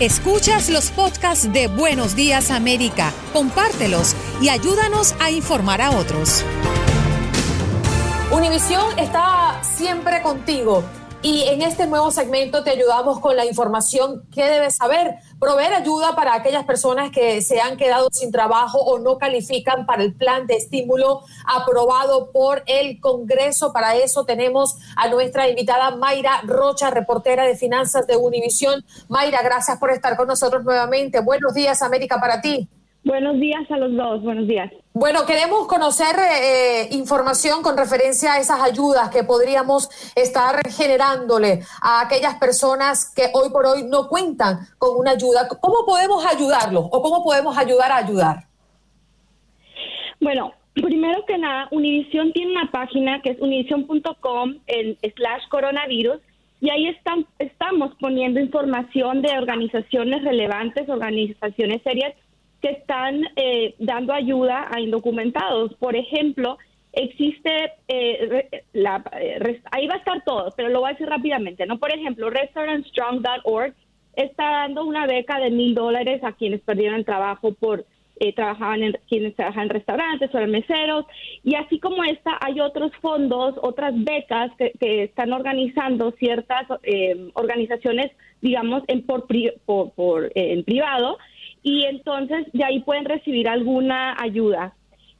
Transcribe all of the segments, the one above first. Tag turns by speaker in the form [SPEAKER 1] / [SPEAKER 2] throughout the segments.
[SPEAKER 1] Escuchas los podcasts de Buenos Días América, compártelos y ayúdanos a informar a otros.
[SPEAKER 2] Univisión está siempre contigo y en este nuevo segmento te ayudamos con la información que debes saber, proveer ayuda para aquellas personas que se han quedado sin trabajo o no califican para el plan de estímulo aprobado por el Congreso. Para eso tenemos a nuestra invitada Mayra Rocha, reportera de finanzas de Univisión. Mayra, gracias por estar con nosotros nuevamente. Buenos días, América, para ti.
[SPEAKER 3] Buenos días a los dos, buenos días.
[SPEAKER 2] Bueno, queremos conocer eh, información con referencia a esas ayudas que podríamos estar generándole a aquellas personas que hoy por hoy no cuentan con una ayuda. ¿Cómo podemos ayudarlos o cómo podemos ayudar a ayudar?
[SPEAKER 3] Bueno, primero que nada, Univision tiene una página que es univision.com en slash coronavirus y ahí están, estamos poniendo información de organizaciones relevantes, organizaciones serias que están eh, dando ayuda a indocumentados. Por ejemplo, existe, eh, la, eh, ahí va a estar todo, pero lo voy a decir rápidamente, ¿no? Por ejemplo, restaurantstrong.org está dando una beca de mil dólares a quienes perdieron el trabajo por trabajaban en quienes trabajan en restaurantes o en meseros y así como esta hay otros fondos otras becas que, están organizando ciertas organizaciones digamos en por, por, por en privado y entonces de ahí pueden recibir alguna ayuda.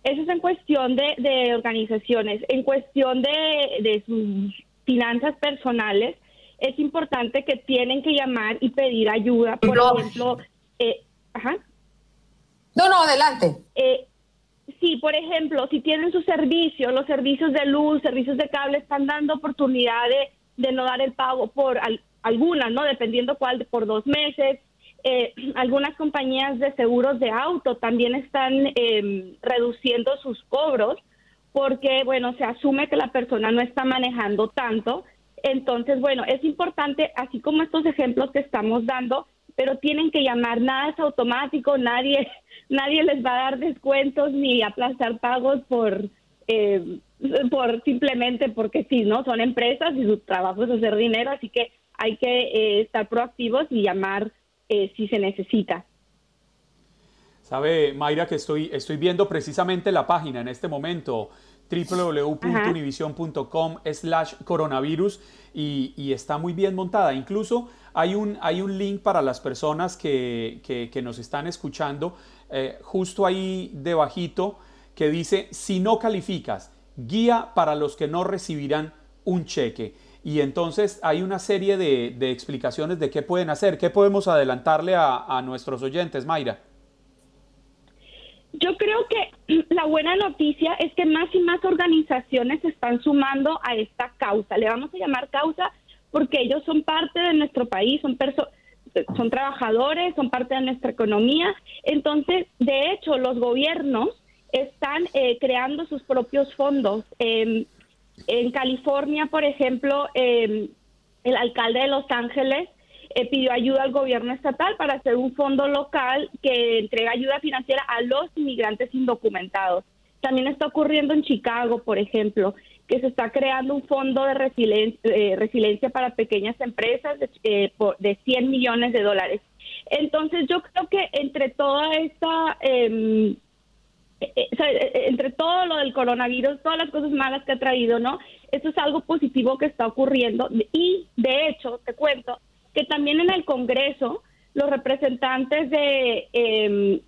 [SPEAKER 3] Eso es en cuestión de, organizaciones. En cuestión de, sus finanzas personales, es importante que tienen que llamar y pedir ayuda. Por ejemplo, eh, ajá.
[SPEAKER 2] No, no, adelante.
[SPEAKER 3] Eh, sí, por ejemplo, si tienen sus servicios, los servicios de luz, servicios de cable, están dando oportunidad de, no dar el pago por algunas, ¿no? Dependiendo cuál, por dos meses eh, algunas compañías de seguros de auto también están em, reduciendo sus cobros porque, bueno, se asume que la persona no está manejando tanto. Entonces, bueno, es importante, así como estos ejemplos que estamos dando, pero tienen que llamar, nada es automático, nadie, nadie les va a dar descuentos ni aplastar pagos por, eh, por simplemente porque sí, ¿no? Son empresas y su trabajo es hacer dinero, así que hay que eh, estar proactivos y llamar eh, si se necesita.
[SPEAKER 4] Sabe, Mayra, que estoy, estoy viendo precisamente la página en este momento www.univision.com slash coronavirus y, está muy bien montada. Incluso hay un, hay un link para las personas que, que, nos están escuchando eh, justo ahí debajito que dice, si no calificas, guía para los que no recibirán un cheque. Y entonces hay una serie de, explicaciones de qué pueden hacer. ¿Qué podemos adelantarle a, nuestros oyentes, Mayra?
[SPEAKER 3] Yo creo que la buena noticia es que más y más organizaciones se están sumando a esta causa. Le vamos a llamar causa porque ellos son parte de nuestro país, son son trabajadores, son parte de nuestra economía. Entonces, de hecho, los gobiernos están eh, creando sus propios fondos. Em, en California, por ejemplo, em, el alcalde de Los Ángeles eh, pidió ayuda al gobierno estatal para hacer un fondo local que entrega ayuda financiera a los inmigrantes indocumentados. También está ocurriendo en Chicago, por ejemplo, que se está creando un fondo de resiliencia, eh, resiliencia para pequeñas empresas de, eh, de 100 millones de dólares. Entonces yo creo que entre toda esta em, eh, eh, eh, entre todo lo del coronavirus, todas las cosas malas que ha traído, ¿no? Esto es algo positivo que está ocurriendo y de hecho, te cuento que también en el Congreso los representantes de em,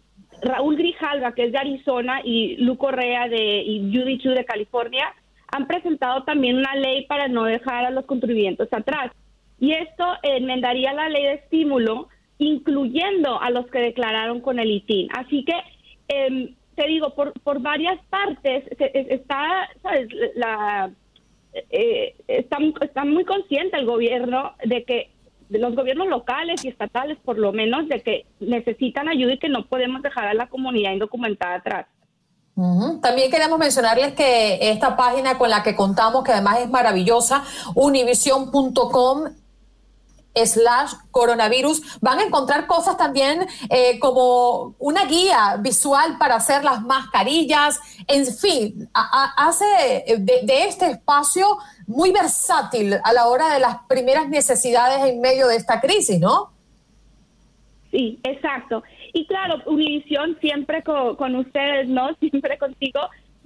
[SPEAKER 3] Raúl Grijalva, que es de Arizona, y Lu Correa de, y Judy Chu de California, han presentado también una ley para no dejar a los contribuyentes atrás. Y esto enmendaría la ley de estímulo, incluyendo a los que declararon con el ITIN. Así que eh, te digo, por, por varias partes está, ¿sabes? La, eh, está, muy consciente el gobierno de que los gobiernos locales y estatales, por lo menos, de que necesitan ayuda y que no podemos dejar a la comunidad indocumentada atrás.
[SPEAKER 2] También queremos mencionarles que esta página con la que contamos, que además es maravillosa, univision.com, slash coronavirus, van a encontrar cosas también eh, como una guía visual para hacer las mascarillas, en fin, hace de, este espacio muy versátil a la hora de las primeras necesidades en medio de esta crisis, ¿no?
[SPEAKER 3] Sí, exacto. Y claro, Univisión siempre con, con ustedes, ¿no? Siempre contigo.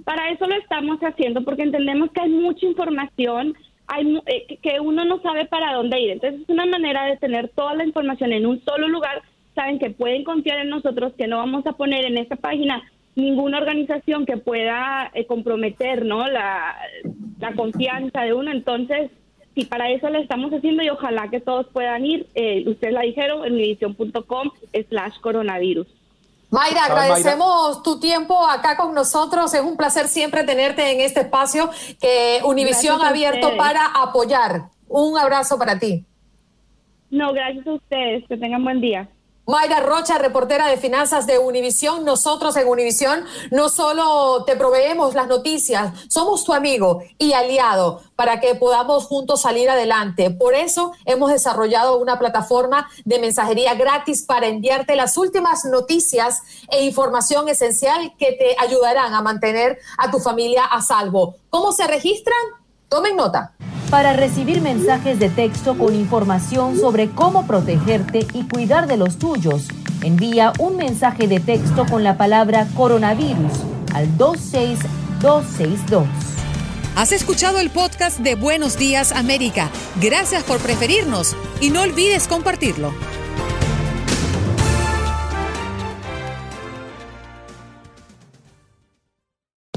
[SPEAKER 3] Para eso lo estamos haciendo, porque entendemos que hay mucha información hay, eh, que uno no sabe para dónde ir. Entonces es una manera de tener toda la información en un solo lugar. Saben que pueden confiar en nosotros, que no vamos a poner en esta página ninguna organización que pueda eh, comprometer ¿no? la, confianza de uno. Entonces, si para eso le estamos haciendo y ojalá que todos puedan ir, eh, ustedes la dijeron, en edición.com slash coronavirus.
[SPEAKER 2] Mayra, agradecemos tu tiempo acá con nosotros. Es un placer siempre tenerte en este espacio que Univisión ha abierto para apoyar. Un abrazo para ti.
[SPEAKER 3] No, gracias a ustedes. Que tengan buen día.
[SPEAKER 2] Mayra Rocha, reportera de finanzas de Univisión. Nosotros en Univisión no solo te proveemos las noticias, somos tu amigo y aliado para que podamos juntos salir adelante. Por eso hemos desarrollado una plataforma de mensajería gratis para enviarte las últimas noticias e información esencial que te ayudarán a mantener a tu familia a salvo. ¿Cómo se registran? Tomen nota.
[SPEAKER 5] Para recibir mensajes de texto con información sobre cómo protegerte y cuidar de los tuyos, envía un mensaje de texto con la palabra coronavirus al 26262.
[SPEAKER 1] Has escuchado el podcast de Buenos Días América. Gracias por preferirnos y no olvides compartirlo.